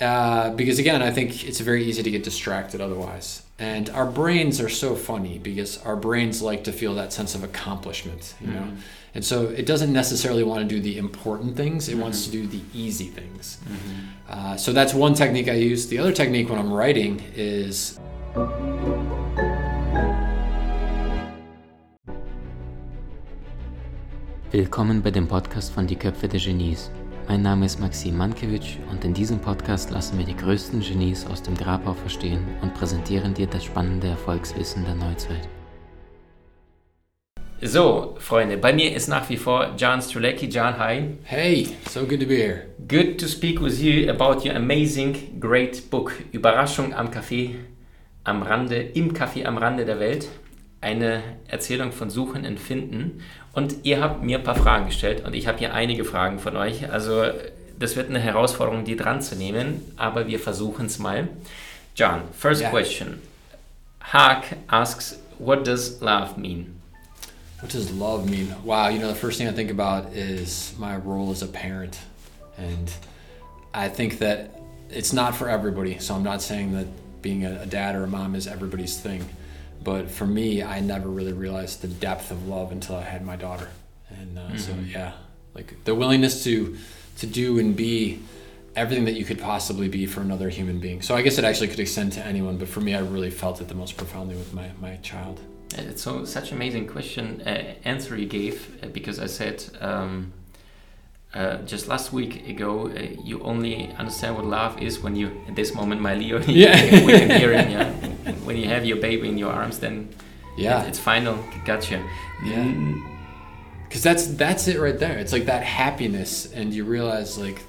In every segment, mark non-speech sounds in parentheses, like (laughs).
Uh, because again, I think it's very easy to get distracted otherwise. And our brains are so funny because our brains like to feel that sense of accomplishment, you know. And so it doesn't necessarily want to do the important things; it wants to do the easy things. Uh, so that's one technique I use. The other technique when I'm writing is Willkommen bei dem Podcast von Die Köpfe der Genies. Mein Name ist Maxim Mankewitsch und in diesem Podcast lassen wir die größten Genies aus dem Grabau verstehen und präsentieren dir das spannende Erfolgswissen der Neuzeit. So, Freunde, bei mir ist nach wie vor John Strulecki. John, hi. hey, so good to be here. Good to speak with you about your amazing, great book. Überraschung am Café am Rande, im Café am Rande der Welt. Eine Erzählung von Suchen und Finden. Und ihr habt mir ein paar Fragen gestellt und ich habe hier einige Fragen von euch. Also, das wird eine Herausforderung, die dran zu nehmen, aber wir versuchen es mal. John, first Yeah. question. Haag asks, what does love mean? What does love mean? Wow, you know, the first thing I think about is my role as a parent. And I think that it's not for everybody. So I'm not saying that being a dad or a mom is everybody's thing. But for me, I never really realized the depth of love until I had my daughter. And uh, so, yeah, like the willingness to, to do and be everything that you could possibly be for another human being. So I guess it actually could extend to anyone. But for me, I really felt it the most profoundly with my, my child. Uh, It's so such amazing question uh, answer you gave uh, because I said um, uh, just last week ago uh, you only understand what love is when you at this moment my Leo Yeah. (laughs) we can hear him yeah when you have your baby in your arms then Yeah. it- it's final. Gotcha. Yeah. Because that's that's it right there. It's like that happiness and you realize like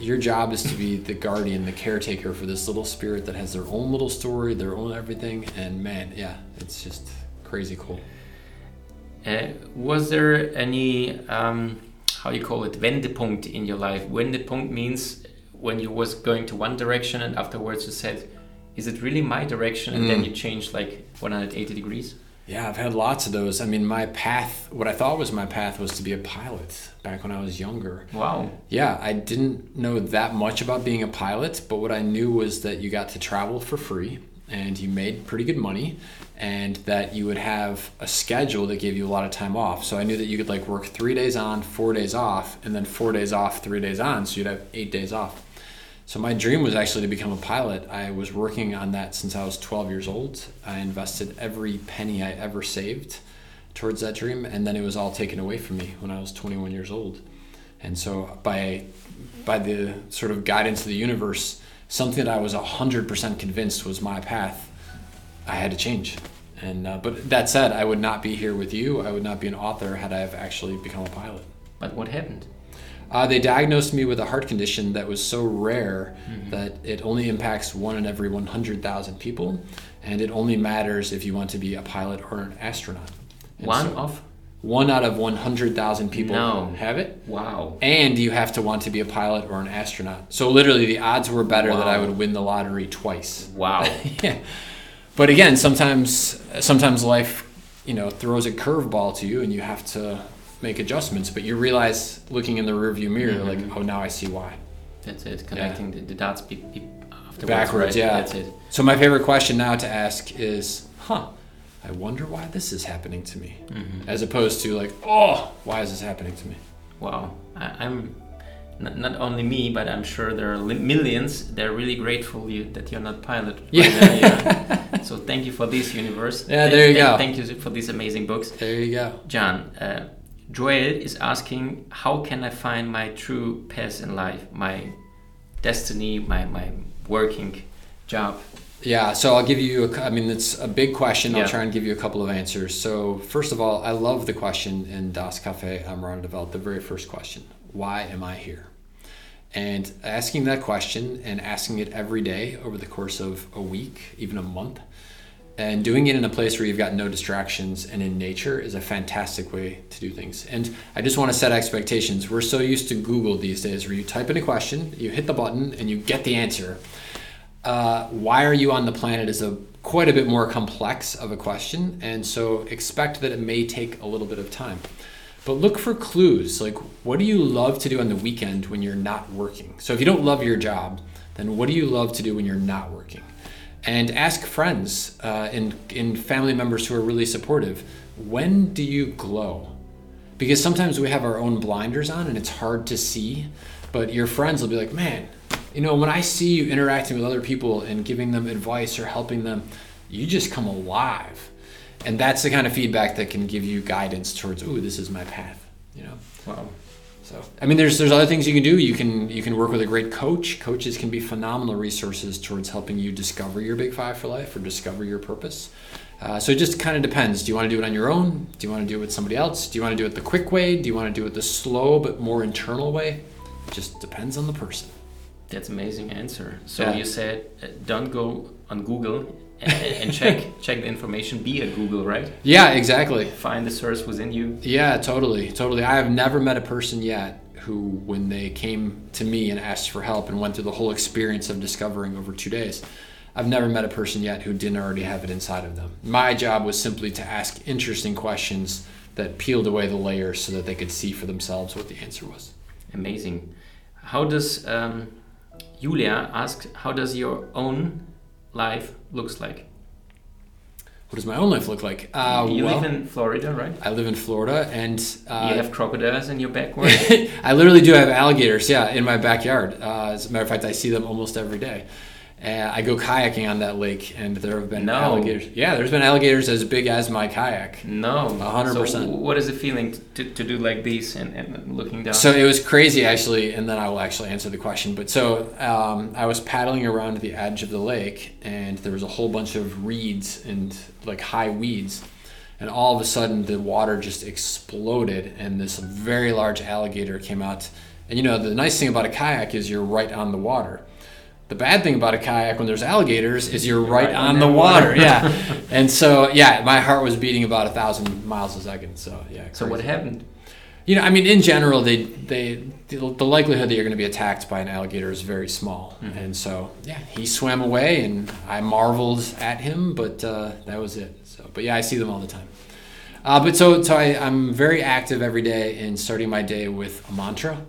your job is to be the guardian the caretaker for this little spirit that has their own little story their own everything and man yeah it's just crazy cool. Uh, was there any um, how you call it Wendepunkt in your life? Wendepunkt means when you was going to one direction and afterwards you said is it really my direction and then Mm. you change like 180 degrees yeah i've had lots of those i mean my path what i thought was my path was to be a pilot back when i was younger wow Yeah, I didn't know that much about being a pilot, but what I knew was that you got to travel for free and you made pretty good money and that you would have a schedule that gave you a lot of time off. So I knew that you could like work 3 days on, 4 days off and then 4 days off, 3 days on, so you'd have 8 days off. So my dream was actually to become a pilot. I was working on that since I was 12 years old. I invested every penny I ever saved towards that dream and then it was all taken away from me when I was 21 years old. And so by by the sort of guidance of the universe, something that I was 100% convinced was my path, I had to change. And uh, but that said, I would not be here with you. I would not be an author had I have actually become a pilot. But what happened? Uh, they diagnosed me with a heart condition that was so rare that it only impacts one in every 100,000 people, and it only matters if you want to be a pilot or an astronaut. And One so- of? one out of 100,000 people No. have it. Wow. And you have to want to be a pilot or an astronaut. So literally, the odds were better that I would win the lottery twice. Wow. (laughs) yeah. But again, sometimes sometimes life, you know, throws a curveball to you, and you have to make adjustments. But you realize, looking in the rearview mirror, like, oh, now I see why. That's it. Connecting the, the dots be, be afterwards. Backwards, right? yeah. That's it. So my favorite question now to ask is, huh? I wonder why this is happening to me, as opposed to like, oh, why is this happening to me? Wow. I, I'm not, not only me, but I'm sure there are li- millions. They're really grateful you, that you're not pilot. right Yeah. now, yeah. so thank you for this universe. Yeah, Thank- there you go. Thank you for these amazing books. There you go. John, uh, Joel is asking, how can I find my true path in life, my destiny, my, my working job? Yeah, so I'll give you. a, I mean, it's a big question. I'll try and give you a couple of answers. So first of all, I love the question in Das Cafe am Rande der Welt the very first question: Why am I here? And asking that question and asking it every day over the course of a week, even a month, and doing it in a place where you've got no distractions and in nature is a fantastic way to do things. And I just want to set expectations. We're so used to Google these days where you type in a question, you hit the button, and you get the answer. Uh, why are you on the planet is a quite a bit more complex of a question, and so expect that it may take a little bit of time. But look for clues. Like, what do you love to do on the weekend when you're not working? So if you don't love your job, then what do you love to do when you're not working? And ask friends uh, and, and family members who are really supportive when do you glow? Because sometimes we have our own blinders on and it's hard to see, but your friends will be like, man, you know, when I see you interacting with other people and giving them advice or helping them, you just come alive. And that's the kind of feedback that can give you guidance towards, ooh, this is my path, you know? Wow. So I mean, there's there's other things you can do. You can you can work with a great coach. Coaches can be phenomenal resources towards helping you discover your big five for life or discover your purpose. Uh, so it just kind of depends. Do you want to do it on your own? Do you want to do it with somebody else? Do you want to do it the quick way? Do you want to do it the slow but more internal way? It just depends on the person. That's amazing answer. So Yeah. you said uh, don't go on Google and, (laughs) and check check the information. Be at Google, right? Yeah, exactly. Find the source within you. Yeah, totally, totally. I have never met a person yet who, when they came to me and asked for help and went through the whole experience of discovering over two days, I've never met a person yet who didn't already have it inside of them. My job was simply to ask interesting questions that peeled away the layers so that they could see for themselves what the answer was. Amazing. How does um, Julia ask? How does your own life looks like? What does my own life look like? Uh, you well, live in Florida, right? I live in Florida, and uh, you have crocodiles in your backyard. (laughs) I literally do have alligators, yeah, in my backyard. Uh, as a matter of fact, I see them almost every day. Uh, I go kayaking on that lake, and there have been No. alligators. Yeah, there's been alligators as big as my kayak. no, hundred So percent. what is the feeling to, to do like this and, and looking down? So it was crazy, actually, and then I will actually answer the question. But so um, I was paddling around the edge of the lake, and there was a whole bunch of reeds and like high weeds. And all of a sudden, the water just exploded, and this very large alligator came out. And you know, the nice thing about a kayak is you're right on the water. The bad thing about a kayak when there's alligators is you're right, right on on the water. water. yeah. (laughs) And so, yeah, my heart was beating about a thousand miles a second. So, yeah. so what happened? You know, I mean, in general, they they the, likelihood that you're going to be attacked by an alligator is very small, and so yeah, he swam away, and I marveled at him, but uh, that was it. So, but yeah, I see them all the time. Uh, but so so I, I'm very active every day in starting my day with a mantra.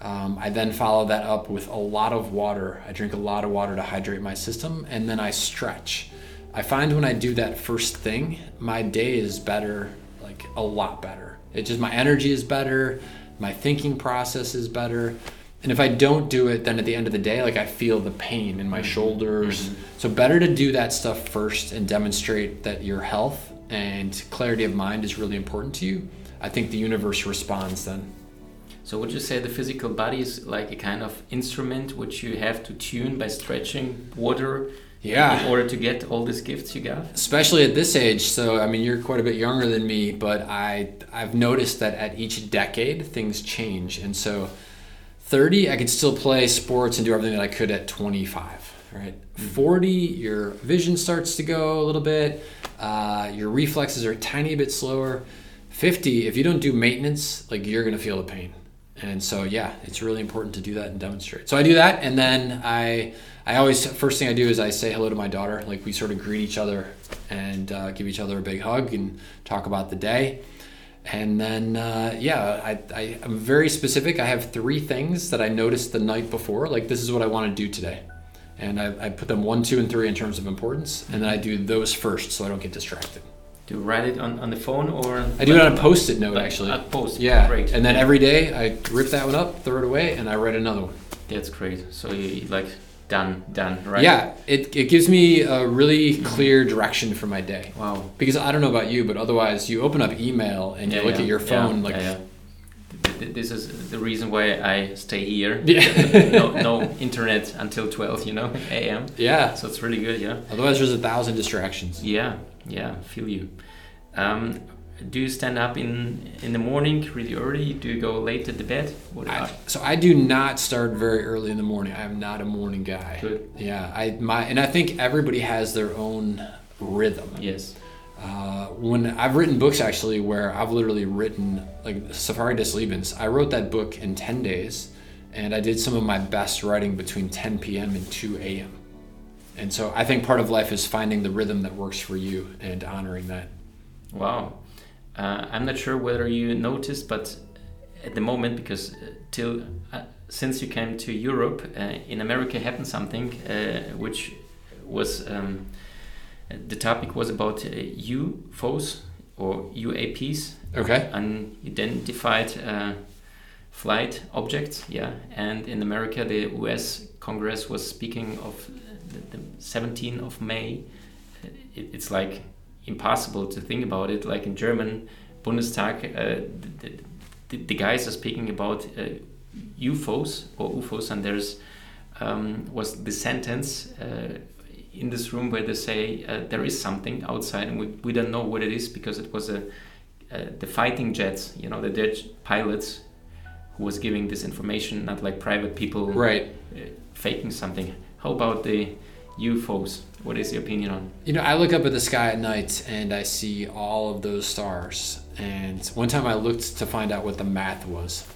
Um, I then follow that up with a lot of water. I drink a lot of water to hydrate my system, and then I stretch. I find when I do that first thing, my day is better, like a lot better. It just my energy is better, my thinking process is better. And if I don't do it, then at the end of the day, like I feel the pain in my shoulders. So better to do that stuff first and demonstrate that your health and clarity of mind is really important to you. I think the universe responds then. So would you say the physical body is like a kind of instrument which you have to tune by stretching water Yeah. in order to get all these gifts you got? especially at this age. So i mean you're quite a bit younger than me but i i've noticed that at each decade things change. And so 30 i could still play sports and do everything that i could at 25 right? 40 your vision starts to go a little bit uh, your reflexes are a tiny bit slower. 50 if you don't do maintenance like you're going to feel the pain and so yeah it's really important to do that and demonstrate. So i do that and then i i always first thing i do is i say hello to my daughter. Like we sort of greet each other and uh, give each other a big hug and talk about the day. And then uh, yeah I, I i'm very specific. I have three things that i noticed the night before. Like this is what i want to do today. And I, I put them one two and three in terms of importance. And then i do those first so i don't get distracted Do you write it on, on the phone or? i do it on a post-it note Like, actually a post. yeah Great. and then every day i rip that one up throw it away and i write another one That's great. So you like done, done, right? yeah it, it gives me a really clear direction for my day Wow. because i don't know about you but otherwise you open up email and you Yeah, look yeah. at your phone like yeah, th- This is the reason why I stay here. (laughs) Yeah. no, no internet until 12, you know, (laughs) a.m. yeah So it's really good, yeah. otherwise there's a thousand distractions Yeah, yeah, feel you. Um, do you stand up in in the morning really early? Do you go late to the bed? What I, so I do not start very early in the morning. I am not a morning guy. Good. Yeah, I my and I think everybody has their own rhythm. yes. Uh, when I've written books actually where I've literally written like Safari des Lebens, I wrote that book in 10 days and I did some of my best writing between 10 p.m. and 2 a.m. And so I think part of life is finding the rhythm that works for you and honoring that. Wow. Uh, I'm not sure whether you noticed, but at the moment, because uh, till uh, since you came to Europe, uh, in America happened something uh, which was um, the topic was about uh, UFOs or UAPs, Okay. unidentified uh, flight objects. Yeah, and in America, the U.S. Congress was speaking of the, the 17th of May. It, it's like impossible to think about it. Like in German Bundestag, uh, the, the, the guys are speaking about uh, UFOs or UFOs, and there's um, was the sentence uh, in this room where they say uh, there is something outside, and we, we don't know what it is because it was a uh, the fighting jets, you know, the Dutch pilots who was giving this information, not like private people Right. uh, faking something. How about the UFOs? What is your opinion on? You know, I look up at the sky at night and I see all of those stars. And one time I looked to find out what the math was.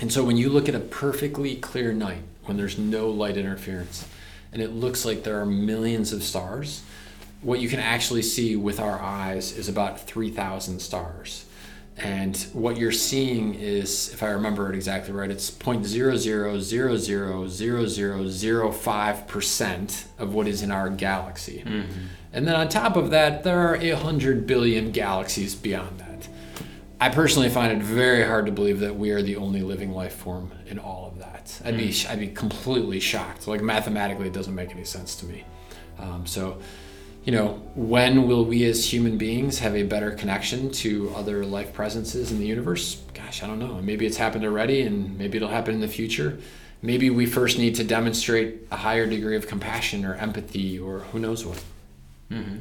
And so when you look at a perfectly clear night, when there's no light interference, and it looks like there are millions of stars, what you can actually see with our eyes is about 3,000 stars. And what you're seeing is, if I remember it exactly right, it's 0.00000005% of what is in our galaxy. And then on top of that, there are 100 billion galaxies beyond that. I personally find it very hard to believe that we are the only living life form in all of that. I'd be I'd be completely shocked. Like mathematically, it doesn't make any sense to me. Um, so, you know, when will we as human beings have a better connection to other life presences in the universe? Gosh, I don't know. Maybe it's happened already, and maybe it'll happen in the future. Maybe we first need to demonstrate a higher degree of compassion or empathy, or who knows what. hmm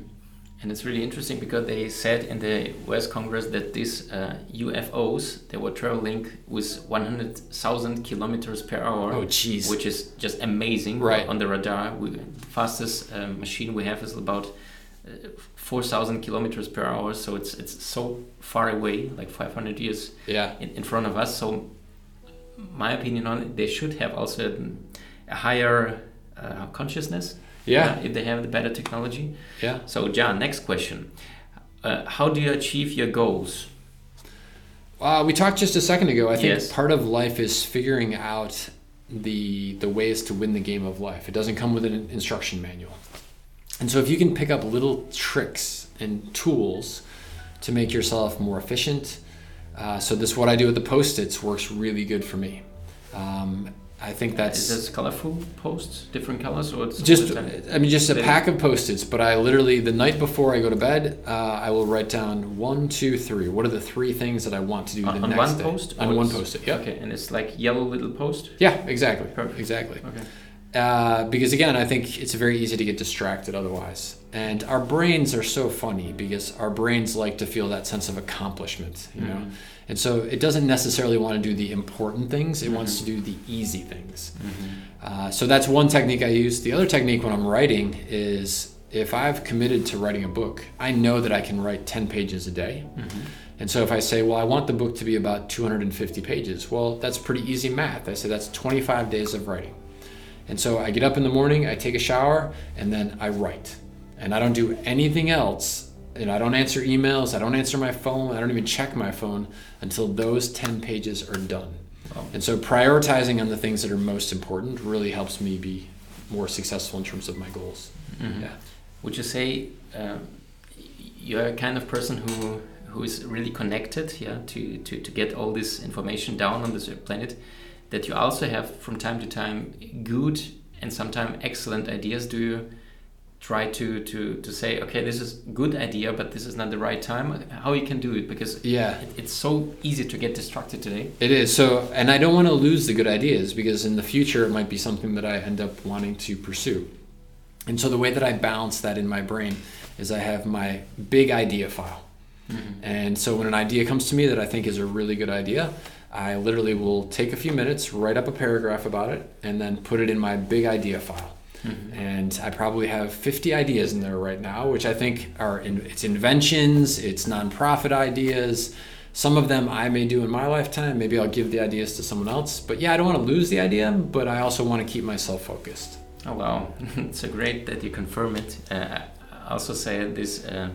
And it's really interesting because they said in the U.S. Congress that these uh, UFOs they were traveling with 100,000 kilometers per hour. Oh, jeez. which is just amazing. Right. on the radar, we, the fastest um, machine we have is about uh, 4,000 kilometers per hour. So it's it's so far away, like 500 years Yeah. in, in front of us. So my opinion on it, they should have also a higher uh, consciousness. Yeah. if they have the better technology. Yeah. So, John, next question. Uh, how do you achieve your goals? Uh, we talked just a second ago. I think Yes. part of life is figuring out the the ways to win the game of life. It doesn't come with an instruction manual. And so if you can pick up little tricks and tools to make yourself more efficient, uh, so this what I do with the post-its works really good for me. Um, I think that's Is this colorful posts, different colors, or it's just all the time? i mean just a pack of post-its but i literally the night before i go to bed uh, i will write down one two three what are the three things that i want to do on, the on next one day post? on one it's- post-it yeah Okay, and it's like yellow little post. yeah exactly Perfect. exactly Okay. uh, because again i think it's very easy to get distracted otherwise and our brains are so funny because our brains like to feel that sense of accomplishment you know mm-hmm. and so it doesn't necessarily want to do the important things it wants mm-hmm. to do the easy things mm-hmm. uh, so that's one technique I use. The other technique when I'm writing is if I've committed to writing a book, I know that I can write 10 pages a day. And so if I say, well, I want the book to be about 250 pages, well, that's pretty easy math. I say that's 25 days of writing. And so I get up in the morning, I take a shower, and then I write. And I don't do anything else. And I don't answer emails, I don't answer my phone, I don't even check my phone until those 10 pages are done. Wow. And so prioritizing on the things that are most important really helps me be more successful in terms of my goals. Mhm. Yeah. Would you say um, you're a kind of person who who is really connected, yeah, to, to, to get all this information down on this planet? That you also have from time to time good and sometimes excellent ideas. Do you try to, to, to say, okay, this is good idea, but this is not the right time? How you can do it? Because Yeah. it, it's so easy to get distracted today. It is. So, and I don't want to lose the good ideas because in the future it might be something that I end up wanting to pursue. And so the way that I balance that in my brain is I have my big idea file. Mm-hmm. And so when an idea comes to me that I think is a really good idea, I literally will take a few minutes, write up a paragraph about it, and then put it in my big idea file. And I probably have 50 ideas in there right now, which I think are in, it's inventions, it's nonprofit ideas. Some of them I may do in my lifetime. Maybe I'll give the ideas to someone else. But yeah, I don't want to lose the idea, but I also want to keep myself focused. Oh wow, (laughs) it's so great that you confirm it. Uh, I also say this uh,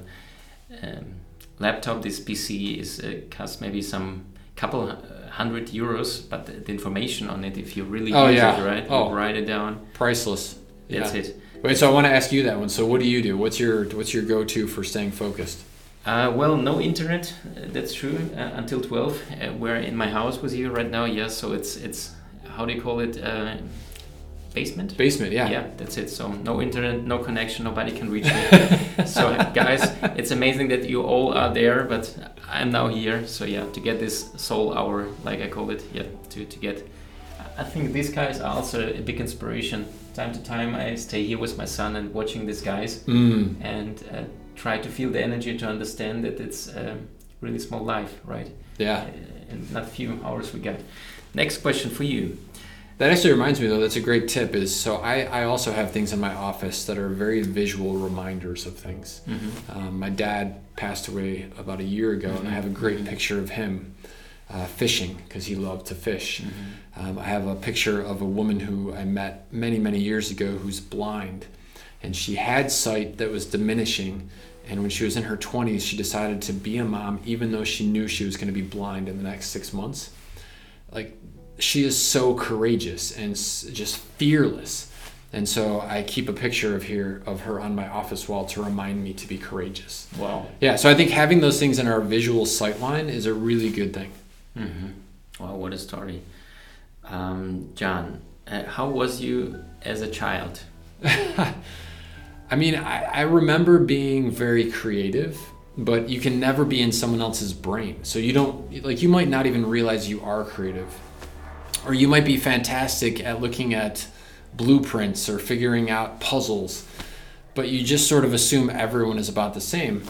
um, laptop, this PC, is uh, costs maybe some couple hundred euros, but the, the information on it, if you really Oh, use yeah. it right, Oh. write it down. Priceless. That's Yeah. it. Wait, so I want to ask you that one. So what do you do? What's your what's your go-to for staying focused? Uh, well, no internet. Uh, that's true. Uh, until twelve, uh, we're in my house with you right now. Yes, so it's it's how do you call it? Uh, basement. Basement, yeah. Yeah, that's it. So no internet, no connection, nobody can reach me. (laughs) so guys, it's amazing that you all are there, but I'm now here. So yeah, to get this soul hour, like I call it, yeah, to, to get. I think these guys are also a big inspiration. Time to time, I stay here with my son and watching these guys Mm. and uh, try to feel the energy to understand that it's a really small life, right? Yeah. Uh, and not few hours we got. Next question for you. That actually reminds me though, that's a great tip is so I, I also have things in my office that are very visual reminders of things. Um, my dad passed away about a year ago and I have a great picture of him uh, fishing because he loved to fish. Um, I have a picture of a woman who I met many, many years ago who's blind and she had sight that was diminishing. And when she was in her 20s, she decided to be a mom even though she knew she was going to be blind in the next six months. Like, she is so courageous and just fearless. And so I keep a picture of here of her on my office wall to remind me to be courageous. Wow. Yeah, so I think having those things in our visual sight line is a really good thing. Mm-hmm. Wow, what a story. Um, John, uh, how was you as a child? (laughs) I mean, I, I remember being very creative, but you can never be in someone else's brain. So you don't, like, you might not even realize you are creative. Or you might be fantastic at looking at blueprints or figuring out puzzles, but you just sort of assume everyone is about the same.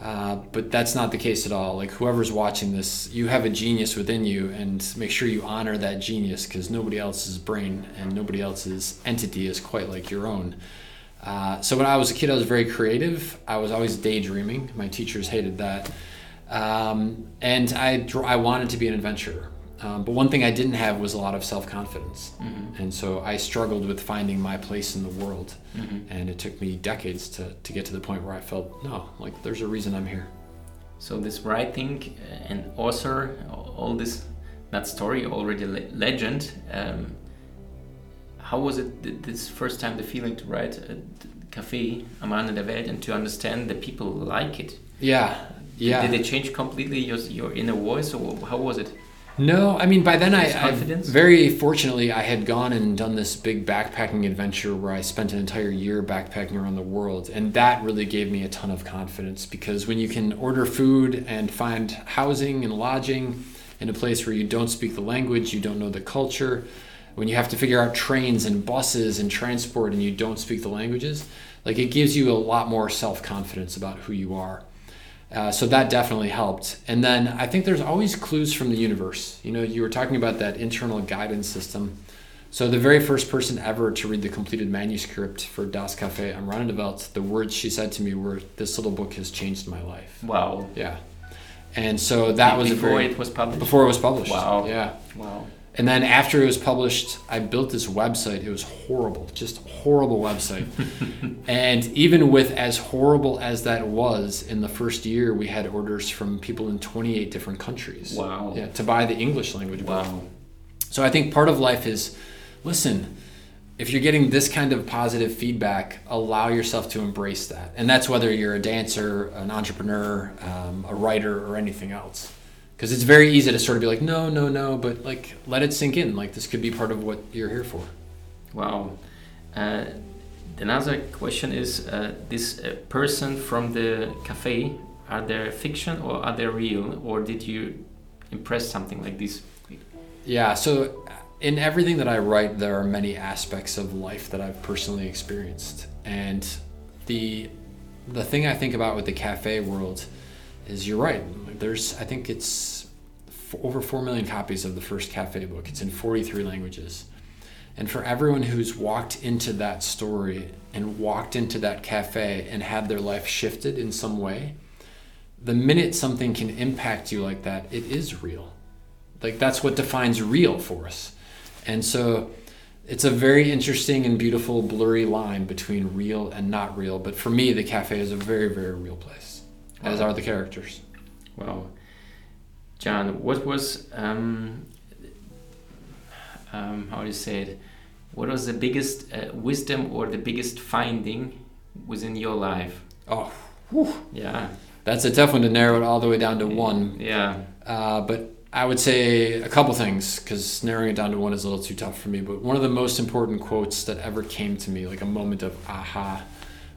Uh, but that's not the case at all. Like, whoever's watching this, you have a genius within you, and make sure you honor that genius because nobody else's brain and nobody else's entity is quite like your own. Uh, so when I was a kid, I was very creative. I was always daydreaming. My teachers hated that, um, and I I wanted to be an adventurer. Um, but one thing I didn't have was a lot of self confidence, and so I struggled with finding my place in the world. And it took me decades to, to get to the point where I felt no, like there's a reason I'm here. So this writing uh, and author, all this, that story, already le- legend. Um, how was it th- this first time the feeling to write a Café am Rande der Welt and to understand that people like it? Yeah, yeah. Did it change completely your, your inner voice or how was it? No, I mean by then I, I confidence? very fortunately I had gone and done this big backpacking adventure where I spent an entire year backpacking around the world and that really gave me a ton of confidence because when you can order food and find housing and lodging in a place where you don't speak the language, you don't know the culture, when you have to figure out trains and buses and transport and you don't speak the languages, like it gives you a lot more self-confidence about who you are. Uh, so that definitely helped. And then I think there's always clues from the universe. You know, you were talking about that internal guidance system. So the very first person ever to read the completed manuscript for Das Café am Rande der the words she said to me were, "This little book has changed my life." Wow. Yeah. And so that was before it was published. before it was published. Wow. Yeah. Wow. And then after it was published, I built this website. It was horrible, just horrible website. (laughs) and even with as horrible as that was, in the first year, we had orders from people in 28 different countries. Wow. Yeah, to buy the English language book. Wow. So I think part of life is, listen, if you're getting this kind of positive feedback, allow yourself to embrace that. And that's whether you're a dancer, an entrepreneur, um, a writer, or anything else. Because it's very easy to sort of be like, no, no, no, but like let it sink in. Like this could be part of what you're here for. Wow. Uh, another question is uh, this uh, person from the cafe, are they fiction or are they real? Or did you impress something like this? Yeah, so in everything that I write, there are many aspects of life that I've personally experienced. And the the thing I think about with the cafe world is you're right. There's I think it's f- over 4 million copies of the first cafe book. It's in 43 languages. And for everyone who's walked into that story and walked into that cafe and had their life shifted in some way, the minute something can impact you like that, it is real. Like that's what defines real for us. And so it's a very interesting and beautiful blurry line between real and not real. But for me the cafe is a very very real place as are the characters Wow. John, what was um, um, how do you say it? What was the biggest uh, wisdom or the biggest finding within your life? Oh, whew. Yeah, that's a tough one to narrow it all the way down to one. yeah, Uh, but I would say a couple things because narrowing it down to one is a little too tough for me. But one of the most important quotes that ever came to me, like a moment of aha,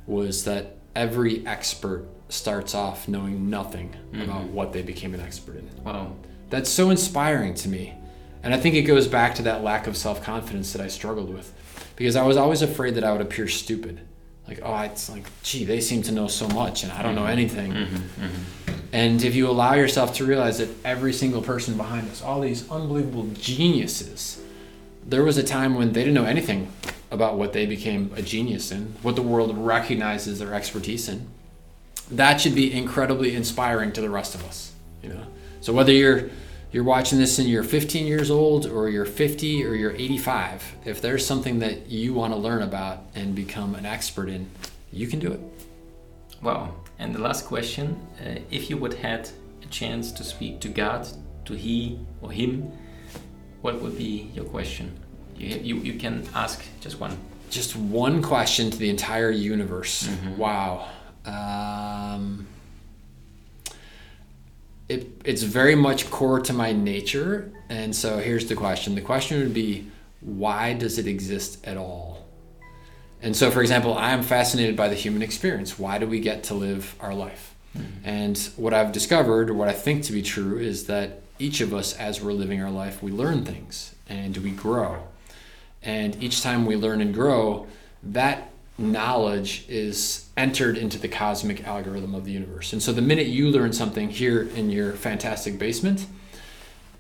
was that every expert starts off knowing nothing about mm-hmm. what they became an expert in. wow, That's so inspiring to me. And I think it goes back to that lack of self confidence that I struggled with because I was always afraid that I would appear stupid. Like, oh, it's like, gee, they seem to know so much and I don't know mm-hmm. anything. Mm-hmm. And if you allow yourself to realize that every single person behind us, all these unbelievable geniuses, there was a time when they didn't know anything about what they became a genius in, what the world recognizes their expertise in. That should be incredibly inspiring to the rest of us, you know. So whether you're you're watching this and you're 15 years old or you're 50 or you're 85, if there's something that you want to learn about and become an expert in, you can do it. wow. And the last question: uh, If you would had a chance to speak to God, to He or Him, what would be your question? You you, you can ask just one. just one question to the entire universe. Wow. Um, it, it's very much core to my nature. And so here's the question the question would be why does it exist at all? And so, for example, I am fascinated by the human experience. Why do we get to live our life? And what I've discovered, or what I think to be true, is that each of us, as we're living our life, we learn things and we grow. And each time we learn and grow, that knowledge is entered into the cosmic algorithm of the universe. And so the minute you learn something here in your fantastic basement,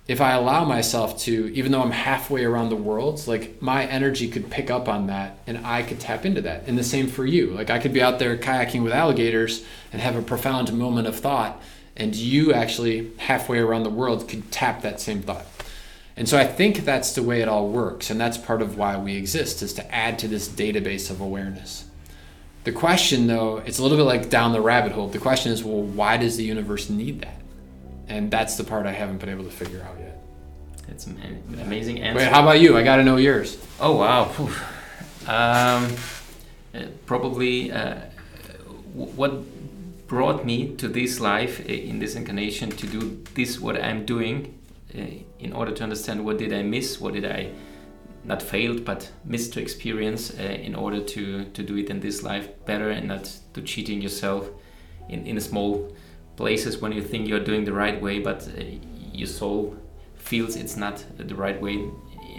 if I allow myself to, even though I'm halfway around the world, like my energy could pick up on that and I could tap into that. And the same for you. Like I could be out there kayaking with alligators and have a profound moment of thought, and you actually halfway around the world could tap that same thought. And so I think that's the way it all works, and that's part of why we exist is to add to this database of awareness. The question though, it's a little bit like down the rabbit hole. The question is, well, why does the universe need that? And that's the part I haven't been able to figure out yet. That's an amazing answer. Wait, how about you? I got to know yours. Oh wow. Um, uh, probably uh, what brought me to this life uh, in this incarnation to do this what I'm doing uh, in order to understand what did I miss, what did I not failed but missed to experience uh, in order to to do it in this life better and not to cheating yourself in in small places when you think you're doing the right way but uh, your soul feels it's not the right way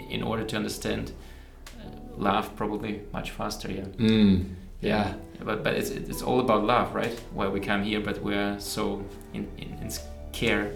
in order to understand uh, love probably much faster yeah Mm, yeah. but but it's it's all about love right why we come here but we're so in in, in scare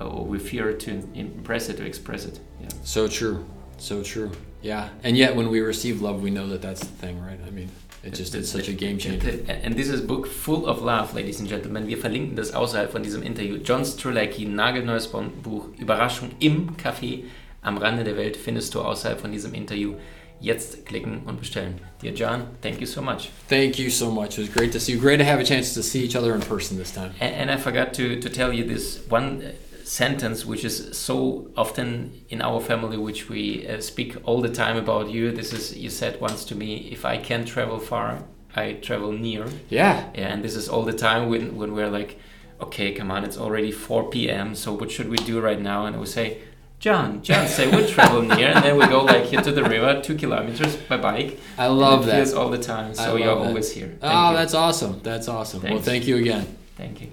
or we fear to impress it to express it yeah So true. So true. Yeah. And yet when we receive love, we know that that's the thing, right? I mean, it just it's such a game changer. And this is a book full of love, ladies and gentlemen. Wir verlinken das außerhalb von diesem Interview. John Strelecky, nagelneues Buch, Überraschung im Café am Rande der Welt, findest du außerhalb von diesem Interview. Jetzt klicken und bestellen. Dear John, thank you so much. Thank you so much. It was great to see you. Great to have a chance to see each other in person this time. And, and I forgot to, to tell you this one sentence, which is so often in our family, which we uh, speak all the time about you. This is, you said once to me, if I can't travel far, I travel near. Yeah. Yeah, and this is all the time when, when we're like, okay, come on, it's already 4 p.m., so what should we do right now? And we say, John, John, say we (laughs) travel near, and then we go like here to the river, two kilometers by bike. I love that. feels all the time, so you're that. always here. Thank Oh, you. that's awesome. That's awesome. Well, thank you again. Thank you.